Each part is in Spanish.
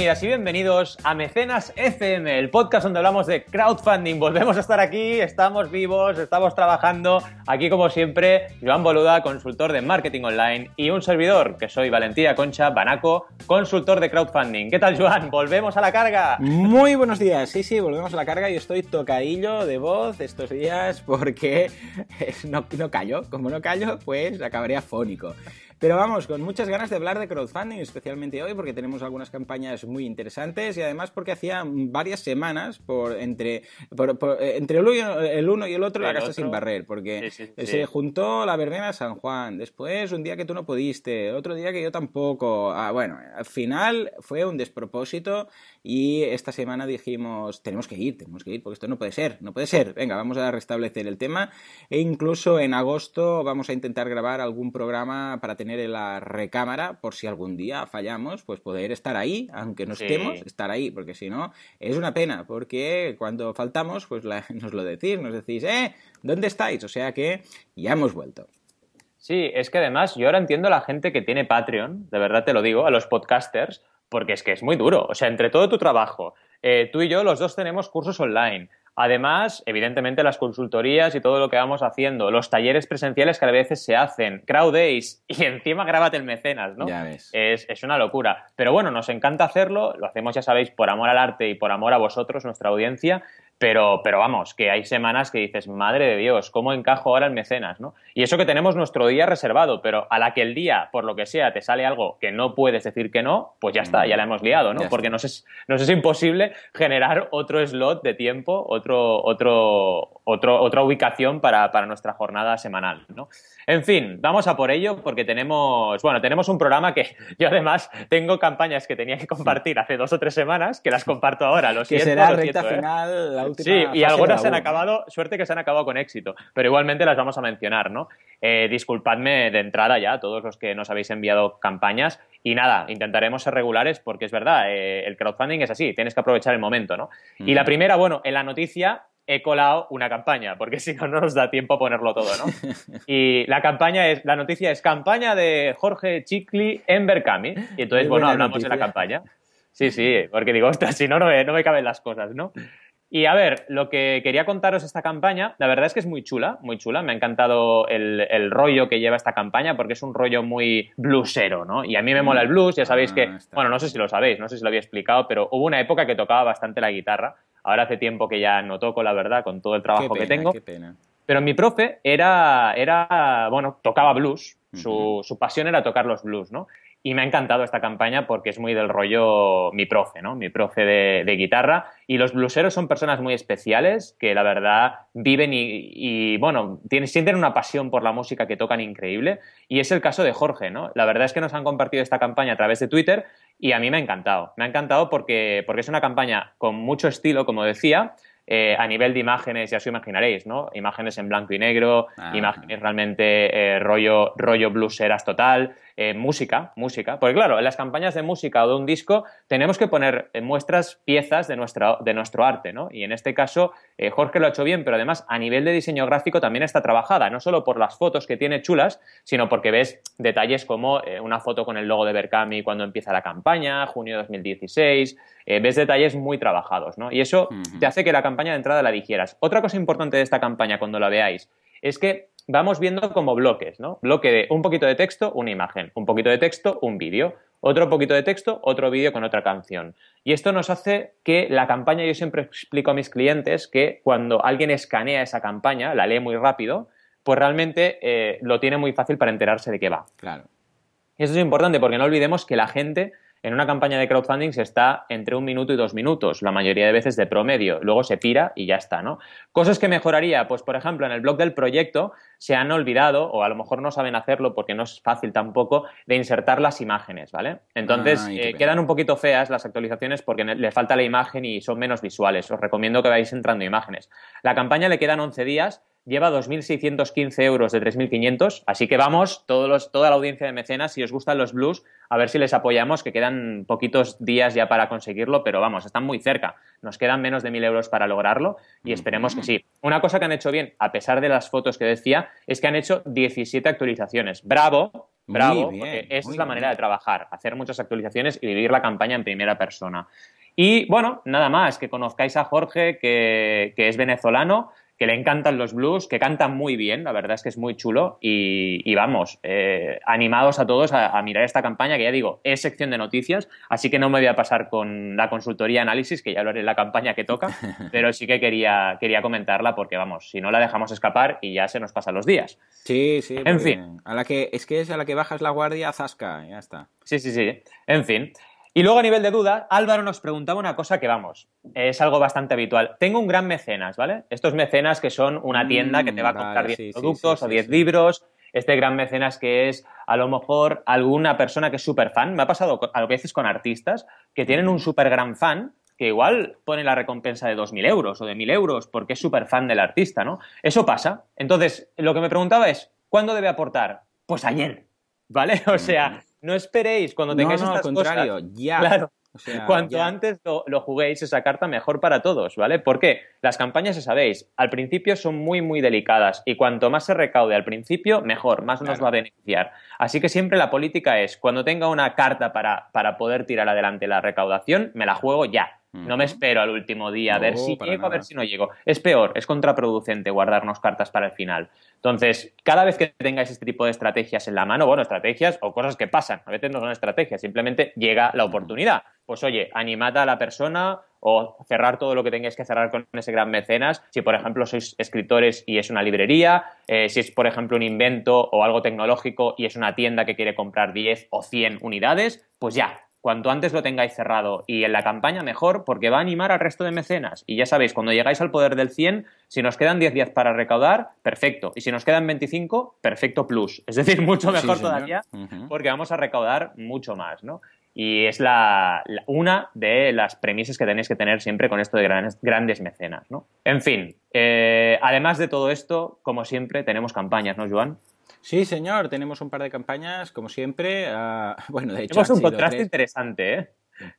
Bienvenidas y bienvenidos a Mecenas FM, el podcast donde hablamos de crowdfunding. Volvemos a estar aquí, estamos vivos, estamos trabajando. Aquí, como siempre, Joan Boluda, consultor de marketing online, y un servidor, que soy Valentía Concha Banaco, consultor de crowdfunding. ¿Qué tal, Joan? ¿Volvemos a la carga? Muy buenos días. Sí, sí, volvemos a la carga. y estoy tocadillo de voz estos días porque no, no callo. Como no callo, pues acabaré afónico. Pero vamos, con muchas ganas de hablar de crowdfunding, especialmente hoy, porque tenemos algunas campañas muy interesantes y además porque hacía varias semanas por entre, eh, entre el, uno y el otro la casa sin barrer, porque se juntó la verbena San Juan, después un día que tú no pudiste, otro día que yo tampoco. Ah, bueno, al final fue un despropósito y esta semana dijimos, tenemos que ir, tenemos que ir, porque esto no puede ser, no puede ser. Venga, vamos a restablecer el tema e incluso en agosto vamos a intentar grabar algún programa para tener en la recámara por si algún día fallamos, pues poder estar ahí, aunque no estemos, estar ahí, porque si no, es una pena, porque cuando faltamos, pues nos lo decís, nos decís, eh, ¿dónde estáis? O sea que ya hemos vuelto. Sí, es que además yo ahora entiendo a la gente que tiene Patreon, de verdad te lo digo, a los podcasters, porque es que es muy duro. O sea, entre todo tu trabajo, eh, tú y yo los dos tenemos cursos online. Además, evidentemente, las consultorías y todo lo que vamos haciendo, los talleres presenciales que a veces se hacen, crowd days y encima grábate el mecenas, ¿no? Ya ves. Es, es, una locura. Pero bueno, nos encanta hacerlo, lo hacemos, ya sabéis, por amor al arte y por amor a vosotros, nuestra audiencia, pero, pero vamos, que hay semanas que dices, madre de Dios, ¿cómo encajo ahora el mecenas? ¿no? Y eso que tenemos nuestro día reservado, pero a la que el día, por lo que sea, te sale algo que no puedes decir que no, pues ya está, ya la hemos liado, ¿no? Porque nos es, nos es imposible generar otro slot de tiempo, otro, otro, otro, otra ubicación para, para nuestra jornada semanal, ¿no? En fin, vamos a por ello porque tenemos, bueno, tenemos un programa que yo además tengo campañas que tenía que compartir hace dos o tres semanas, que las comparto ahora, lo siento, Que será recta ¿eh? final, la última Sí, y algunas se han acabado, suerte que se han acabado con éxito, pero igualmente las vamos a mencionar, ¿no? Eh, disculpadme de entrada ya, todos los que nos habéis enviado campañas, y nada, intentaremos ser regulares porque es verdad, eh, el crowdfunding es así, tienes que aprovechar el momento, ¿no? Y la primera, bueno, en la noticia he colado una campaña, porque si no, no nos da tiempo a ponerlo todo, ¿no? Y la campaña es, la noticia es campaña de Jorge Chicli en Berkami. Y entonces, bueno, hablamos de la campaña. Sí, sí, porque digo, ostras, si no, no me, no me caben las cosas, ¿no? Y a ver, lo que quería contaros esta campaña, la verdad es que es muy chula, muy chula. Me ha encantado el, el, rollo que lleva esta campaña porque es un rollo muy bluesero, ¿no? Y a mí me mola el blues, ya sabéis que, ah, bueno, no sé si lo sabéis, no sé si lo había explicado, pero hubo una época que tocaba bastante la guitarra Ahora hace tiempo que ya no toco, la verdad, con todo el trabajo que tengo. Qué pena. Pero mi profe era, era bueno, tocaba blues. su, su, pasión era tocar los blues, ¿no? Y me ha encantado esta campaña porque es muy del rollo mi profe, ¿no? Mi profe de, de guitarra. Y los blueseros son personas muy especiales que la verdad viven y, y, bueno, tienen, sienten una pasión por la música que tocan increíble. Y es el caso de Jorge, ¿no? La verdad es que nos han compartido esta campaña a través de Twitter y a mí me ha encantado. Me ha encantado porque, porque es una campaña con mucho estilo, como decía, eh, a nivel de imágenes, ya os imaginaréis, ¿no? Imágenes en blanco y negro, ah. imágenes realmente eh, rollo, rollo blueseras total, eh, música, música. Porque claro, en las campañas de música o de un disco tenemos que poner muestras piezas de, nuestra, de nuestro arte, ¿no? Y en este caso Jorge lo ha hecho bien, pero además a nivel de diseño gráfico también está trabajada, no solo por las fotos que tiene chulas, sino porque ves detalles como una foto con el logo de Berkami cuando empieza la campaña, junio de 2016, ves detalles muy trabajados, ¿no? Y eso te hace que la campaña de entrada la dijeras. Otra cosa importante de esta campaña cuando la veáis es que vamos viendo como bloques, ¿no? Bloque de un poquito de texto, una imagen, un poquito de texto, un vídeo, otro poquito de texto, otro vídeo con otra canción. Y esto nos hace que la campaña, yo siempre explico a mis clientes que cuando alguien escanea esa campaña, la lee muy rápido, pues realmente eh, lo tiene muy fácil para enterarse de qué va. Claro. Y eso es importante porque no olvidemos que la gente en una campaña de crowdfunding se está entre un minuto y dos minutos, la mayoría de veces de promedio. Luego se pira y ya está, ¿no? Cosas que mejoraría, pues por ejemplo, en el blog del proyecto se han olvidado, o a lo mejor no saben hacerlo porque no es fácil tampoco, de insertar las imágenes, ¿vale? Entonces eh, quedan un poquito feas las actualizaciones porque le falta la imagen y son menos visuales. Os recomiendo que vayáis entrando imágenes. La campaña le quedan 11 días lleva 2.615 euros de 3.500, así que vamos, todos los, toda la audiencia de mecenas, si os gustan los blues, a ver si les apoyamos, que quedan poquitos días ya para conseguirlo, pero vamos, están muy cerca, nos quedan menos de 1.000 euros para lograrlo y esperemos que sí. Una cosa que han hecho bien, a pesar de las fotos que decía, es que han hecho 17 actualizaciones. Bravo, bravo, porque esa es la manera de trabajar, hacer muchas actualizaciones y vivir la campaña en primera persona. Y bueno, nada más, que conozcáis a Jorge, que, que es venezolano, que le encantan los blues, que cantan muy bien, la verdad es que es muy chulo y, vamos, eh, animados a todos a, mirar esta campaña que ya digo, es sección de noticias, así que no me voy a pasar con la consultoría análisis, que ya lo haré en la campaña que toca, pero sí que quería, quería comentarla porque vamos, si no la dejamos escapar y ya se nos pasan los días. Sí, sí. En fin. A la que, es que es a la que bajas la guardia, zasca, ya está. Sí, sí, sí. En fin. Y luego a nivel de duda, Álvaro nos preguntaba una cosa que vamos, es algo bastante habitual. Tengo un gran mecenas, ¿vale? Estos mecenas que son una tienda que te va a mm, comprar 10 productos o 10 libros. Este gran mecenas que es a lo mejor alguna persona que es súper fan. Me ha pasado a veces con artistas que tienen un súper gran fan que igual pone la recompensa de 2.000 euros o de 1.000 euros porque es súper fan del artista, ¿no? Eso pasa. Entonces, lo que me preguntaba es, ¿cuándo debe aportar? Pues ayer, ¿vale? O sea, no esperéis cuando tengáis no, estas al contrario, ya. Claro. Cuanto antes lo, juguéis esa carta, mejor para todos, ¿vale? Porque las campañas, ya sabéis, al principio son muy, muy delicadas y cuanto más se recaude al principio, mejor, más nos va a beneficiar. Así que siempre la política es, cuando tenga una carta para, para poder tirar adelante la recaudación, me la juego ya. No me espero al último día a ver si llego, a ver si no llego. Es peor, es contraproducente guardarnos cartas para el final. Entonces, cada vez que tengáis este tipo de estrategias en la mano, bueno, estrategias o cosas que pasan, a veces no son estrategias, simplemente llega la oportunidad. Pues oye, animad a la persona o cerrar todo lo que tengáis que cerrar con ese gran mecenas. Si, por ejemplo, sois escritores y es una librería, eh, si es, por ejemplo, un invento o algo tecnológico y es una tienda que quiere comprar 10 o 100 unidades, pues ya, Cuanto antes lo tengáis cerrado y en la campaña mejor, porque va a animar al resto de mecenas. Y ya sabéis, cuando llegáis al poder del 100, si nos quedan 10 días para recaudar, perfecto. Y si nos quedan 25, perfecto plus. Es decir, mucho mejor todavía, porque vamos a recaudar mucho más, ¿no? Y es la, una de las premisas que tenéis que tener siempre con esto de grandes, grandes mecenas, ¿no? En fin, eh, además de todo esto, como siempre, tenemos campañas, ¿no, Joan? Sí, señor, tenemos un par de campañas, como siempre. Uh, bueno, de hecho. Tenemos un contraste interesante, ¿eh?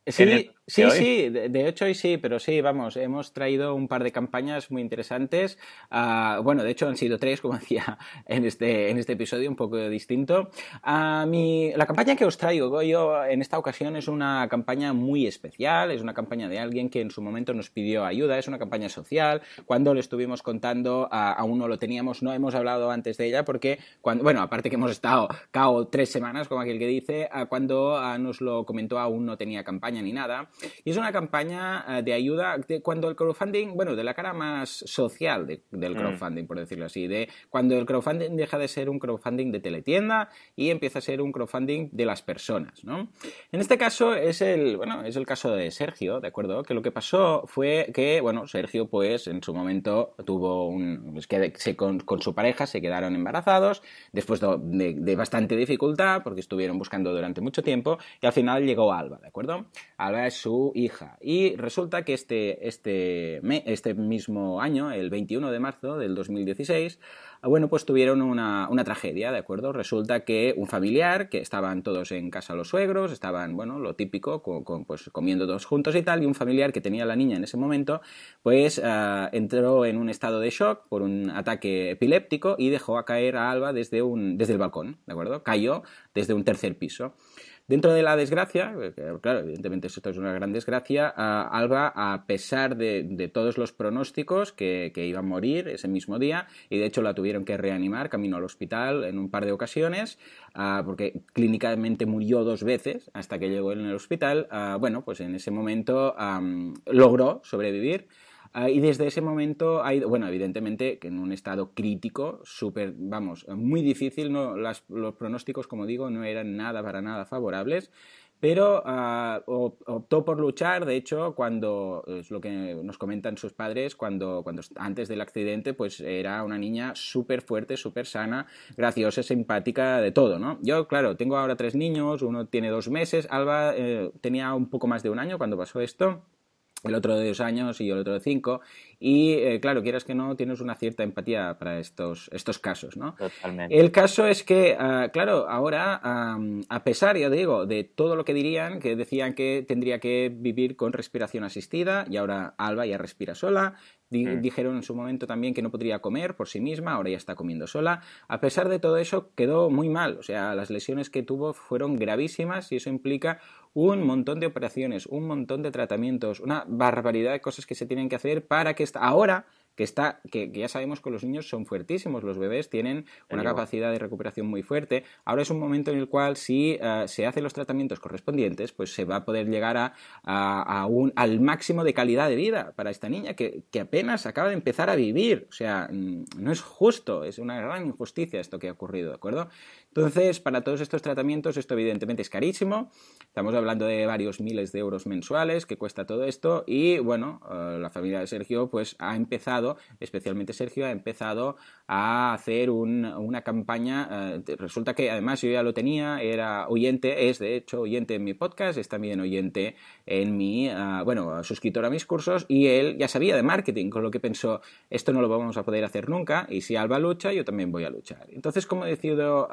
Sí, sí, sí, de, hecho hoy sí, pero sí, vamos, hemos traído un par de campañas muy interesantes. Ah, bueno, de hecho han sido tres, como decía en este, en este episodio, un poco distinto. Uh, mi, la campaña que os traigo yo en esta ocasión es una campaña muy especial, es una campaña de alguien que en su momento nos pidió ayuda, es una campaña social. Cuando le estuvimos contando, aún no lo teníamos, no hemos hablado antes de ella, porque, cuando, bueno, aparte que hemos estado cao tres semanas, como aquel que dice, cuando nos lo comentó aún no tenía campaña campaña ni nada. Y es una campaña eh, de ayuda de cuando el crowdfunding, bueno, de la cara más social del mm. crowdfunding, por decirlo así, de cuando el crowdfunding deja de ser un crowdfunding de teletienda y empieza a ser un crowdfunding de las personas, ¿no? En este caso es el, bueno, es el caso de Sergio, ¿de acuerdo? Que lo que pasó fue que, bueno, Sergio pues en su momento tuvo un, pues, que se, con, su pareja se quedaron embarazados después de, de bastante dificultad porque estuvieron buscando durante mucho tiempo y al final llegó Alba, ¿de acuerdo? Alba es su hija. Y resulta que este, este, este mismo año, el 21 de marzo del 2016, ah, bueno, pues tuvieron una, tragedia, ¿de acuerdo? Resulta que un familiar, que estaban todos en casa los suegros, estaban, bueno, lo típico, pues comiendo todos juntos y tal, y un familiar que tenía la niña en ese momento, pues ah, entró en un estado de shock por un ataque epiléptico y dejó a caer a Alba desde, un, desde el balcón, ¿de acuerdo? Cayó desde un tercer piso. Dentro de la desgracia, eh, claro, evidentemente esto es una gran desgracia, Alba, a pesar de, todos los pronósticos que, iba a morir ese mismo día, y de hecho la tuvieron que reanimar camino al hospital en un par de ocasiones, porque clínicamente murió dos veces hasta que llegó en el hospital, bueno, pues en ese momento logró sobrevivir. Ah, y desde ese momento ha ido, bueno, evidentemente en un estado crítico, súper, vamos, muy difícil, no, los pronósticos, como digo, no eran nada para nada favorables, pero uh, optó por luchar, de hecho, cuando, es lo que nos comentan sus padres, cuando, cuando antes del accidente, pues era una niña súper fuerte, súper sana, graciosa, simpática, de todo, ¿no? Yo, claro, tengo ahora tres niños, uno tiene dos meses, Alba eh, tenía un poco más de un año cuando pasó esto, el otro de dos años y el otro de cinco. Y eh, claro, quieras que no, tienes una cierta empatía para estos, estos casos, ¿no? Totalmente. El caso es que, ah, claro, ahora, a pesar, ya digo, de todo lo que dirían, que decían que tendría que vivir con respiración asistida, y ahora Alba ya respira sola, Mm. Dijeron en su momento también que no podría comer por sí misma, ahora ya está comiendo sola. A pesar de todo eso, quedó muy mal. O sea, las lesiones que tuvo fueron gravísimas y eso implica un montón de operaciones, un montón de tratamientos, una barbaridad de cosas que se tienen que hacer para que ahora que, está, que, ya sabemos que los niños son fuertísimos, los bebés tienen una capacidad de recuperación muy fuerte. Ahora es un momento en el cual si eh, se hacen los tratamientos correspondientes, pues se va a poder llegar a, a, un, al máximo de calidad de vida para esta niña que, que, apenas acaba de empezar a vivir. O sea, mm, no es justo, es una gran injusticia esto que ha ocurrido, ¿de acuerdo? Entonces, para todos estos tratamientos, esto evidentemente es carísimo. Estamos hablando de varios miles de euros mensuales que cuesta todo esto. Y bueno, eh, la familia de Sergio, pues ha empezado, especialmente Sergio, ha empezado a hacer una campaña. Eh, resulta que además yo ya lo tenía, era oyente, es de hecho oyente en mi podcast, es también oyente en mi, eh, bueno, suscriptor a mis cursos. Y él ya sabía de marketing, con lo que pensó, esto no lo vamos a poder hacer nunca. Y si Alba lucha, yo también voy a luchar. Entonces, como he decidido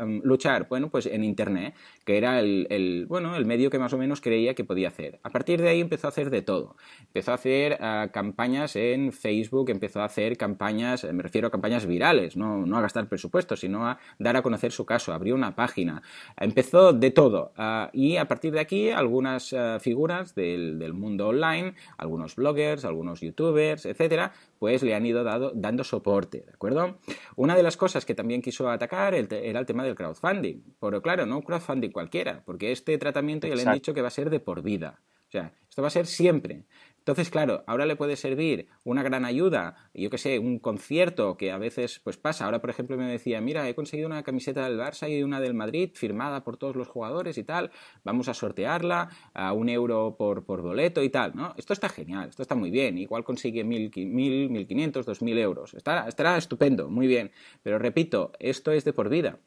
Em, luchar? Bueno, pues en Internet, que era el, bueno, el medio que más o menos creía que podía hacer. A partir de ahí empezó a hacer de todo. Empezó a hacer eh, campañas en Facebook, empezó a hacer campañas, me refiero a campañas virales, no, no a gastar presupuesto, sino a dar a conocer su caso, abrió una página, empezó de todo. Eh, y a partir de aquí, algunas eh, figuras del, del mundo online, algunos bloggers, algunos youtubers, etcétera, pues le han ido dando soporte, ¿de acuerdo? Una de las cosas que también quiso atacar era el tema del crowdfunding, pero claro, no un crowdfunding cualquiera, porque este tratamiento ya le han dicho que va a ser de por vida. O sea, esto va a ser siempre. Entonces, claro, ahora le puede servir una gran ayuda, yo que sé, un concierto que a veces pues pasa. Ahora, por ejemplo, me decía, mira, he conseguido una camiseta del Barça y una del Madrid firmada por todos los jugadores y tal, vamos a sortearla a un euro por, por boleto y tal, ¿no? Esto está genial, esto está muy bien, igual consigue mil, mil, mil quinientos, dos mil euros, estará, estará estupendo, muy bien, pero repito, esto es de por vida.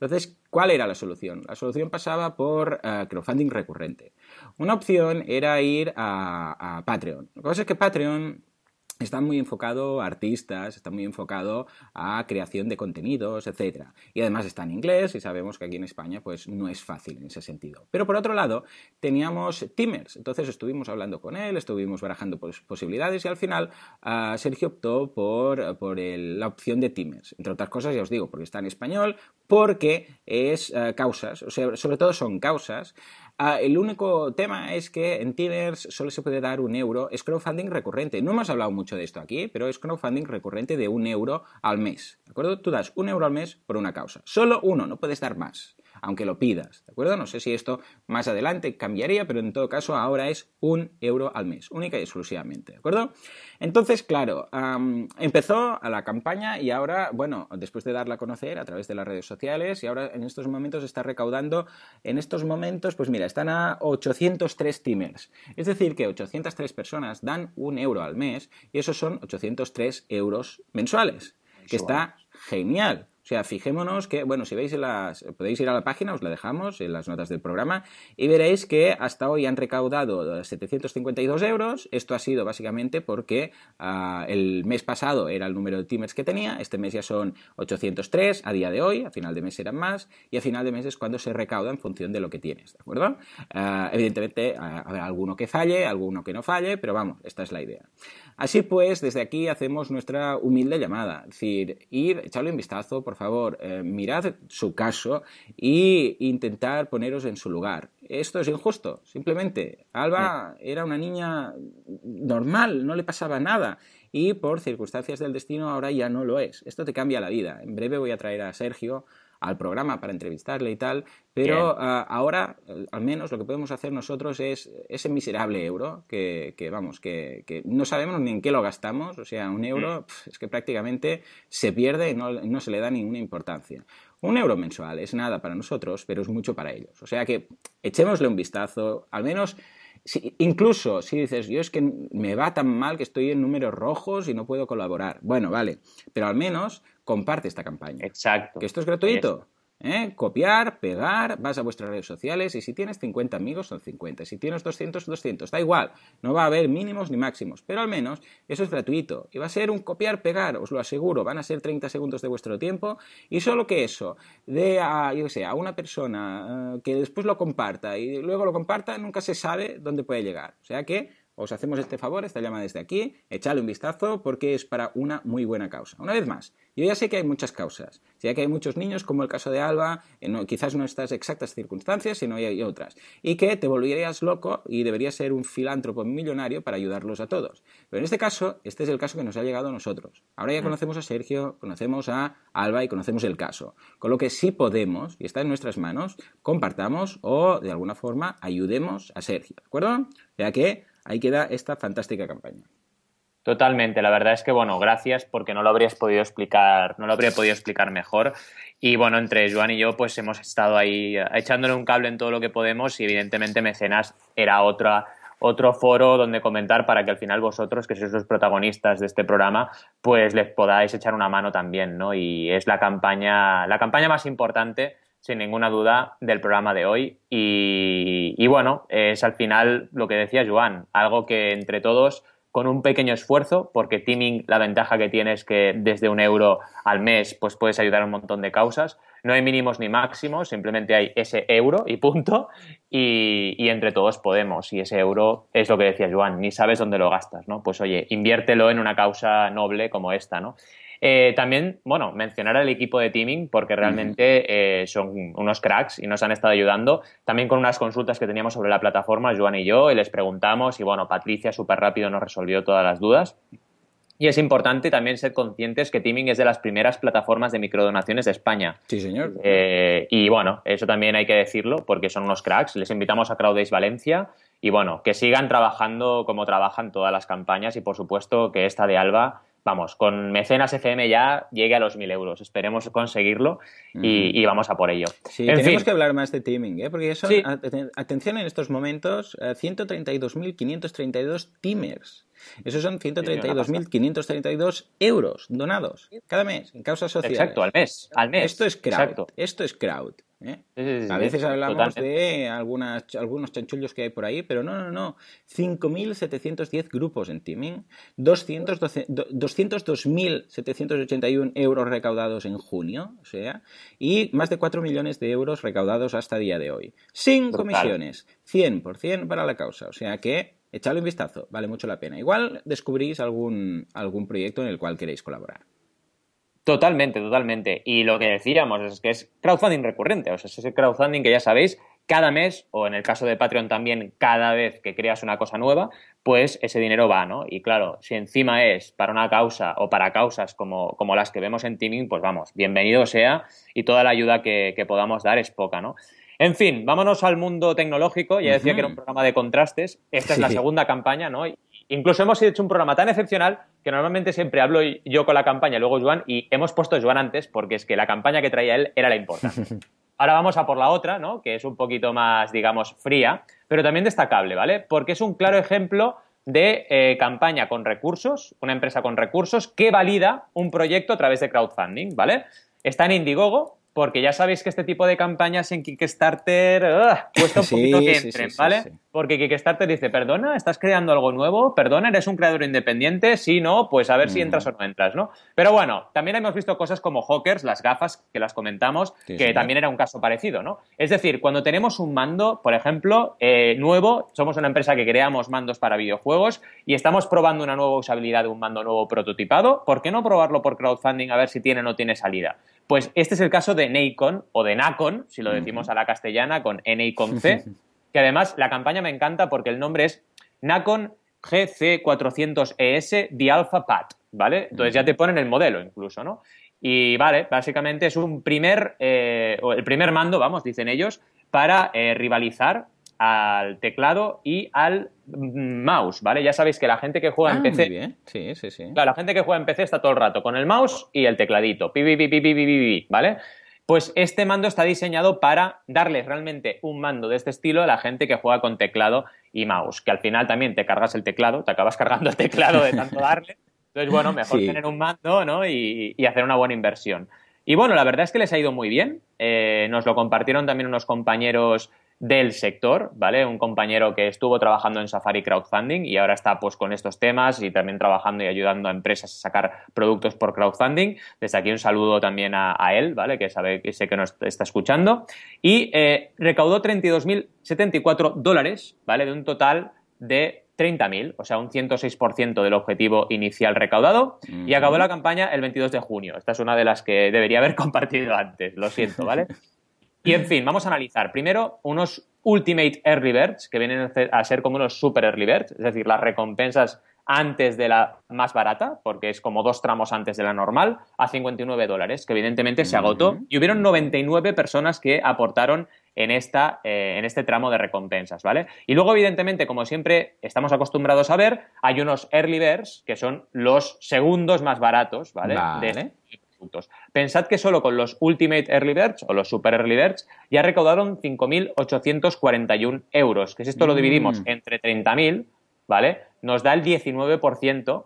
Entonces, ¿cuál era la solución? La solución pasaba por uh, crowdfunding recurrente. Una opción era ir a, Patreon. Lo que pasa es que Patreon está muy enfocado a artistas, está muy enfocado a creación de contenidos, etc. Y además está en inglés y sabemos que aquí en España pues no es fácil en ese sentido. Pero por otro lado teníamos Timers, entonces estuvimos hablando con él, estuvimos barajando posibilidades y al final uh, Sergio optó por, por la opción de Timers, entre otras cosas ya os digo, porque está en español, porque es uh, causas, o sea, sobre todo son causas Ah, el único tema es que en Timers solo se puede dar un euro. Es crowdfunding recurrente. No hemos hablado mucho de esto aquí, pero es crowdfunding recurrente de un euro al mes. ¿De acuerdo? Tú das un euro al mes por una causa. Solo uno, no puedes dar más aunque lo pidas, ¿de acuerdo? No sé si esto más adelante cambiaría, pero en todo caso ahora es un euro al mes, única y exclusivamente, ¿de acuerdo? Entonces, claro, empezó a la campaña y ahora, bueno, después de darla a conocer a través de las redes sociales y ahora en estos momentos está recaudando, en estos momentos, pues mira, están a 803 timers, es decir, que 803 personas dan un euro al mes y esos son 803 euros mensuales, que está genial. O sea, fijémonos que, bueno, si veis las, podéis ir a la página, os la dejamos en las notas del programa, y veréis que hasta hoy han recaudado 752 euros. Esto ha sido básicamente porque ah, el mes pasado era el número de timers que tenía, este mes ya son 803 a día de hoy, a final de mes eran más, y a final de mes es cuando se recauda en función de lo que tienes, ¿de acuerdo? Ah, evidentemente, ah, habrá alguno que falle, alguno que no falle, pero vamos, esta es la idea. Así pues, desde aquí hacemos nuestra humilde llamada, es decir, ir, echarle un vistazo, por favor, eh, mirad su caso e intentar poneros en su lugar. Esto es injusto, simplemente. Alba era una niña normal, no le pasaba nada y por circunstancias del destino ahora ya no lo es. Esto te cambia la vida. En breve voy a traer a Sergio al programa para entrevistarle y tal, pero ah, ahora al menos lo que podemos hacer nosotros es ese miserable euro que, vamos, que, no sabemos ni en qué lo gastamos, o sea, un euro mm. es que prácticamente se pierde y no, se le da ninguna importancia. Un euro mensual es nada para nosotros, pero es mucho para ellos. O sea que echémosle un vistazo, al menos incluso si dices, yo es que me va tan mal que estoy en números rojos y no puedo colaborar. Bueno, vale, pero al menos comparte esta campaña. Exacto. Que esto es gratuito. ¿Eh? Copiar, pegar, vas a vuestras redes sociales y si tienes 50 amigos son 50, si tienes 200, 200, da igual, no va a haber mínimos ni máximos, pero al menos eso es gratuito y va a ser un copiar, pegar, os lo aseguro, van a ser 30 segundos de vuestro tiempo y solo que eso, de a, yo sé, a una persona eh, que después lo comparta y luego lo comparta, nunca se sabe dónde puede llegar, o sea que os hacemos este favor, esta llama desde aquí, echadle un vistazo porque es para una muy buena causa. Una vez más, yo ya sé que hay muchas causas, ya que hay muchos niños, como el caso de Alba, quizás no estas exactas circunstancias, sino hay otras, y que te volverías loco y deberías ser un filántropo millonario para ayudarlos a todos. Pero en este caso, este es el caso que nos ha llegado a nosotros. Ahora ya mm. conocemos a Sergio, conocemos a Alba y conocemos el caso. Con lo que sí podemos, y está en nuestras manos, compartamos o de alguna forma ayudemos a Sergio, ¿de acuerdo? Ya que ahí queda esta fantástica campaña. Totalmente, la verdad es que bueno, gracias porque no lo habrías podido explicar, no lo habría podido explicar mejor. Y bueno, entre Joan y yo, pues hemos estado ahí echándole un cable en todo lo que podemos y evidentemente Mecenas era otra, otro foro donde comentar para que al final vosotros, que sois los protagonistas de este programa, pues les podáis echar una mano también, ¿no? Y es la campaña, la campaña más importante sin ninguna duda, del programa de hoy. Y, bueno, es al final lo que decía Joan, algo que entre todos con un pequeño esfuerzo, porque Teaming la ventaja que tiene es que desde un euro al mes pues puedes ayudar a un montón de causas. No hay mínimos ni máximos, simplemente hay ese euro y punto. Y, y, entre todos podemos. Y ese euro es lo que decía Joan, ni sabes dónde lo gastas, ¿no? Pues oye, inviértelo en una causa noble como esta, ¿no? Eh, también, bueno, mencionar al equipo de teaming porque realmente eh, son unos cracks y nos han estado ayudando. También con unas consultas que teníamos sobre la plataforma, Joan y yo, y les preguntamos y bueno, Patricia súper rápido nos resolvió todas las dudas. Y es importante también ser conscientes que Teaming es de las primeras plataformas de microdonaciones de España. Sí, señor. Eh, y bueno, eso también hay que decirlo porque son unos cracks. Les invitamos a Crowdays Valencia y bueno, que sigan trabajando como trabajan todas las campañas y por supuesto que esta de Alba vamos, con Mecenas FM ya llegue a los 1.000 euros. Esperemos conseguirlo y, vamos a por ello. Sí, tenemos que hablar más de teaming, ¿eh? porque son, atención en estos momentos, 132.532 eh, teamers. Esos son 132.532 euros donados cada mes en causas sociales. Exacto, al mes. Al mes. Esto es crowd. Esto es crowd. ¿eh? a veces hablamos de algunas, algunos chanchullos que hay por ahí, pero no, no, no. 5.710 grupos en Teaming, 202.781 euros recaudados en junio, o sea, y más de 4 millones de euros recaudados hasta día de hoy. Sin comisiones, 100% para la causa, o sea que echadle un vistazo, vale mucho la pena. Igual descubrís algún, algún proyecto en el cual queréis colaborar. Totalmente, totalmente. Y lo que decíamos es que es crowdfunding recurrente, o sea, es ese crowdfunding que ya sabéis, cada mes, o en el caso de Patreon también, cada vez que creas una cosa nueva, pues ese dinero va, ¿no? Y claro, si encima es para una causa o para causas como, como las que vemos en Teaming, pues vamos, bienvenido sea y toda la ayuda que, podamos dar es poca, ¿no? En fin, vámonos al mundo tecnológico. Ya decía que era un programa de contrastes. Esta es la segunda campaña, ¿no? Incluso hemos hecho un programa tan excepcional que normalmente siempre hablo yo con la campaña, luego Joan, y hemos puesto a Joan antes porque es que la campaña que traía él era la importante. Ahora vamos a por la otra, ¿no? Que es un poquito más, digamos, fría, pero también destacable, ¿vale? Porque es un claro ejemplo de eh, campaña con recursos, una empresa con recursos que valida un proyecto a través de crowdfunding, ¿vale? Está en Indiegogo, porque ya sabéis que este tipo de campañas en Kickstarter cuesta un poquito que entren, ¿vale? Porque Kickstarter dice, perdona, ¿estás creando algo nuevo? Perdona, ¿eres un creador independiente? Sí, no, pues a ver si entras o no entras, ¿no? Pero bueno, también hemos visto cosas como Hawkers, las gafas, que las comentamos, que también era un caso parecido, ¿no? Es decir, cuando tenemos un mando, por ejemplo, eh, nuevo, somos una empresa que creamos mandos para videojuegos y estamos probando una nueva usabilidad de un mando nuevo prototipado, ¿por qué no probarlo por crowdfunding a ver si tiene o no tiene salida? Pues este es el caso de Nacon o de Nacon, si lo decimos a la castellana, con N y con C, que además la campaña me encanta porque el nombre es Nacon GC400ES The Alpha Pad, ¿vale? Entonces ya te ponen el modelo incluso, ¿no? Y vale, básicamente es un primer, eh, el primer mando, vamos, dicen ellos, para eh, rivalizar al teclado y al mouse, ¿vale? Ya sabéis que la gente que juega en ah, PC. Muy bien. Sí, sí, sí. Claro, la gente que juega en PC está todo el rato con el mouse y el tecladito. Pi, pi, pi, pi, pi, pi, ¿vale? Pues este mando está diseñado para darle realmente un mando de este estilo a la gente que juega con teclado y mouse, que al final también te cargas el teclado, te acabas cargando el teclado de tanto darle. Entonces, bueno, mejor tener un mando, ¿no? Y, y, hacer una buena inversión. Y bueno, la verdad es que les ha ido muy bien. Eh, nos lo compartieron también unos compañeros del sector, ¿vale? Un compañero que estuvo trabajando en Safari Crowdfunding y ahora está pues con estos temas y también trabajando y ayudando a empresas a sacar productos por crowdfunding. Desde aquí un saludo también a, él, ¿vale? Que sabe que sé que nos está escuchando. Y eh, recaudó 32.074 dólares, ¿vale? De un total de 30.000, o sea, un 106% del objetivo inicial recaudado, y acabó la campaña el 22 de junio. Esta es una de las que debería haber compartido antes, lo siento, ¿vale? Y en fin, vamos a analizar primero unos Ultimate Early Birds, que vienen a ser como unos Super Early Birds, es decir, las recompensas antes de la más barata, porque es como dos tramos antes de la normal, a 59 dólares, que evidentemente se agotó. Y hubieron 99 personas que aportaron en, esta, eh, en este tramo de recompensas, ¿vale? Y luego, evidentemente, como siempre estamos acostumbrados a ver, hay unos early birds, que son los segundos más baratos, ¿vale? vale. Pensad que solo con los Ultimate Early Birds o los Super Early Birds ya recaudaron 5.841 euros, que si esto lo dividimos mm. entre 30.000, ¿vale? Nos da el 19%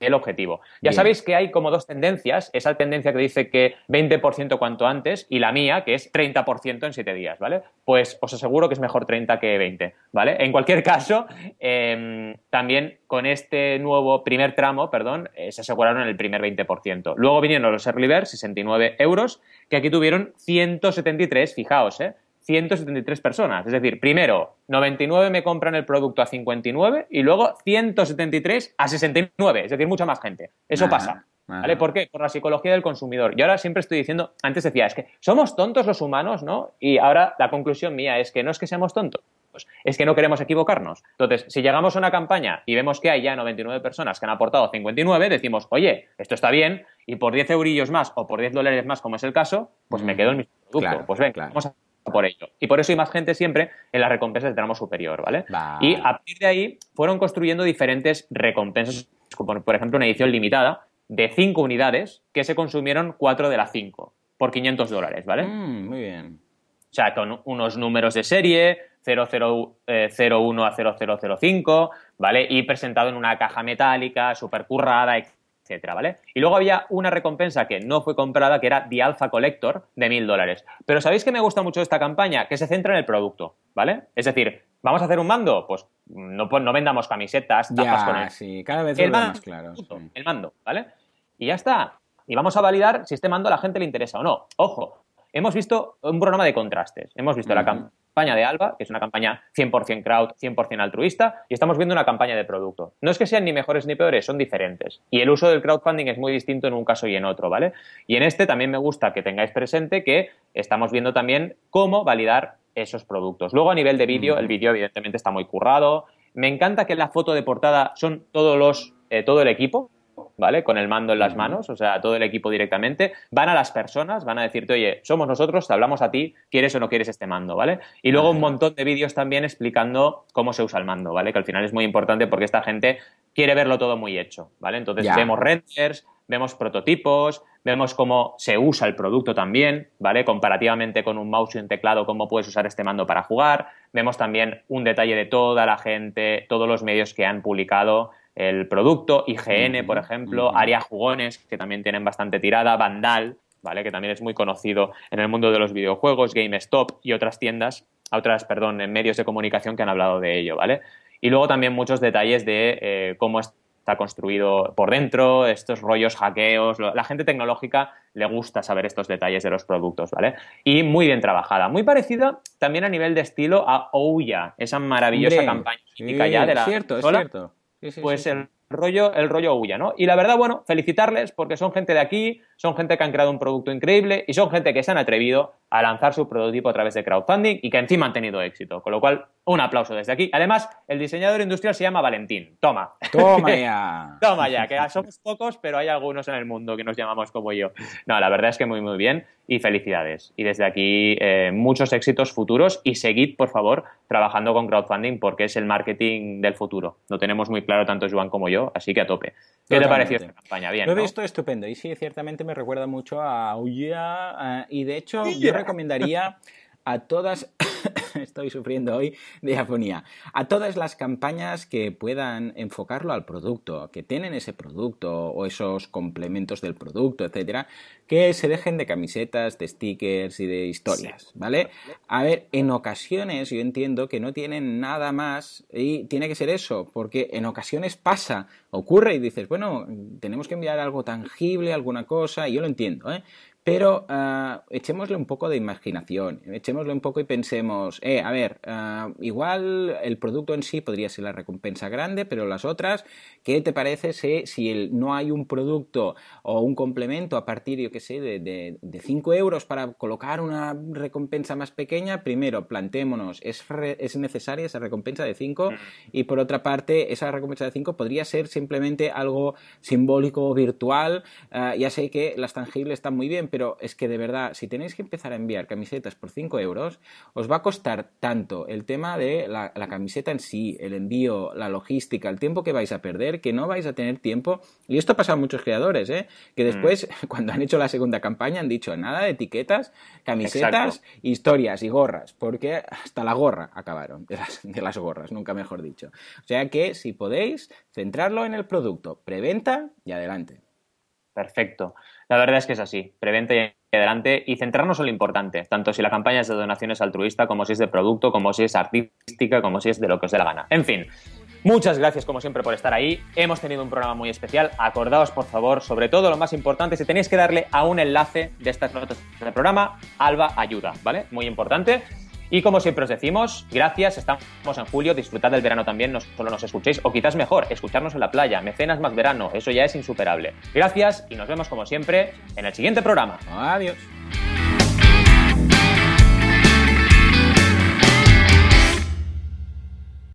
el objetivo. Ya sabéis que hay como dos tendencias, esa tendencia que dice que 20% cuanto antes y la mía que es 30% en 7 días, ¿vale? Pues os aseguro que es mejor 30 que 20, ¿vale? En cualquier caso, em, también con este nuevo primer tramo, perdón, eh, se aseguraron el primer 20%. Luego vinieron los Early Birds, 69 euros, que aquí tuvieron 173, fijaos, ¿eh? 173 personas. Es decir, primero 99 me compran el producto a 59 y luego 173 a 69. Es decir, mucha más gente. Eso pasa. ¿Vale? ¿Por qué? Por la psicología del consumidor. Y ahora siempre estoy diciendo, antes decía, es que somos tontos los humanos, ¿no? Y ahora la conclusión mía es que no es que seamos tontos, es que no queremos equivocarnos. Entonces, si llegamos a una campaña y vemos que hay ya 99 personas que han aportado 59, decimos, oye, esto está bien, y por 10 eurillos más o por 10 dólares más, como es el caso, pues me quedo en mi producto. pues ven, vamos a por ello. Y por eso hay más gente siempre en las recompensas de tramo superior, ¿vale? Y a partir de ahí fueron construyendo diferentes recompensas, como por ejemplo una edición limitada de 5 unidades que se consumieron 4 de las 5 por 500 dólares, ¿vale? Mm, muy bien. O sea, con unos números de serie, 0001 eh, a 0005, ¿vale? Y presentado en una caja metálica, súper currada, etc etcétera, ¿vale? Y luego había una recompensa que no fue comprada, que era The Alpha Collector, de mil dólares. Pero ¿sabéis que me gusta mucho esta campaña? Que se centra en el producto, ¿vale? Es decir, ¿vamos a hacer un mando? Pues no, no vendamos camisetas, tapas con él. sí, cada vez el mando, más claro. El mando, ¿vale? Y ya está. Y vamos a validar si este mando a la gente le interesa o no. Ojo, hemos visto un programa de contrastes. Hemos visto la campaña campaña de Alba, que es una campaña 100% crowd, 100% altruista, y estamos viendo una campaña de producto. No es que sean ni mejores ni peores, son diferentes. Y el uso del crowdfunding es muy distinto en un caso y en otro, ¿vale? Y en este también me gusta que tengáis presente que estamos viendo también cómo validar esos productos. Luego a nivel de vídeo, el vídeo evidentemente está muy currado. Me encanta que la foto de portada son todos los, eh, todo el equipo, ¿vale? Con el mando en las manos, o sea, todo el equipo directamente, van a las personas, van a decirte, oye, somos nosotros, te hablamos a ti, ¿quieres o no quieres este mando, ¿vale? Y luego un montón de vídeos también explicando cómo se usa el mando, ¿vale? Que al final es muy importante porque esta gente quiere verlo todo muy hecho, ¿vale? Entonces vemos renders, vemos prototipos, vemos cómo se usa el producto también, ¿vale? Comparativamente con un mouse y un teclado, cómo puedes usar este mando para jugar. Vemos también un detalle de toda la gente, todos los medios que han publicado el producto, IGN, por ejemplo, Aria Jugones, que también tienen bastante tirada, Vandal, ¿vale? Que también es muy conocido en el mundo de los videojuegos, GameStop y otras tiendas, otras, perdón, en medios de comunicación que han hablado de ello, ¿vale? Y luego también muchos detalles de eh, cómo está construido por dentro, estos rollos hackeos. La gente tecnológica le gusta saber estos detalles de los productos, ¿vale? Y muy bien trabajada. Muy parecida también a nivel de estilo a Ouya, esa maravillosa campaña ya de la. cierto, es cierto pues el rollo, el rollo huya, ¿no? Y la verdad, bueno, felicitarles porque son gente de aquí, son gente que han creado un producto increíble y son gente que se han atrevido a lanzar su prototipo a través de crowdfunding y que encima han tenido éxito. Con lo cual, un aplauso desde aquí. Además, el diseñador industrial se llama Valentín. Toma. Toma ya. Toma ya, que somos pocos, pero hay algunos en el mundo que nos llamamos como yo. No, la verdad es que muy, muy bien y felicidades. Y desde aquí, eh, muchos éxitos futuros y seguid, por favor, trabajando con crowdfunding porque es el marketing del futuro. Lo tenemos muy claro tanto Joan como yo, así que a tope. ¿Qué te pareció esta campaña? Bien. Lo he visto estupendo y sí, ciertamente me recuerda mucho a Uya eh, y de hecho yo recomendaría a todas, estoy sufriendo hoy de afonía, a todas las campañas que puedan enfocarlo al producto, que tienen ese producto o esos complementos del producto, etcétera, que se dejen de camisetas, de stickers y de historias, ¿vale? A ver, en ocasiones yo entiendo que no tienen nada más y tiene que ser eso, porque en ocasiones pasa, ocurre y dices, bueno, tenemos que enviar algo tangible, alguna cosa, y yo lo entiendo, ¿eh? Pero uh, echémosle un poco de imaginación, echémosle un poco y pensemos, eh, a ver, uh, igual el producto en sí podría ser la recompensa grande, pero las otras, ¿qué te parece si, si el, no hay un producto o un complemento a partir, yo qué sé, de, de, de 5 euros para colocar una recompensa más pequeña? Primero, plantémonos, ¿es, re, es necesaria esa recompensa de 5? Y por otra parte, esa recompensa de 5 podría ser simplemente algo simbólico o virtual. Uh, ya sé que las tangibles están muy bien, pero es que de verdad, si tenéis que empezar a enviar camisetas por 5 euros, os va a costar tanto el tema de la, la, camiseta en sí, el envío, la logística, el tiempo que vais a perder, que no vais a tener tiempo. Y esto pasa a muchos creadores, ¿eh? que después, mm. cuando han hecho la segunda campaña, han dicho nada de etiquetas, camisetas, Exacto. historias y gorras, porque hasta la gorra acabaron, de las, de las gorras, nunca mejor dicho. O sea que si podéis, centrarlo en el producto, preventa y adelante. Perfecto. La verdad es que es así. Preventa y adelante y centrarnos en lo importante, tanto si la campaña es de donaciones altruista, como si es de producto, como si es artística, como si es de lo que os dé la gana. En fin, muchas gracias como siempre por estar ahí. Hemos tenido un programa muy especial. Acordaos, por favor, sobre todo lo más importante, si tenéis que darle a un enlace de estas notas del programa, Alba ayuda, ¿vale? Muy importante. Y como siempre os decimos, gracias, estamos en julio, disfrutad del verano también, no solo nos escuchéis, o quizás mejor, escucharnos en la playa, mecenas más verano, eso ya es insuperable. Gracias y nos vemos como siempre en el siguiente programa. Adiós.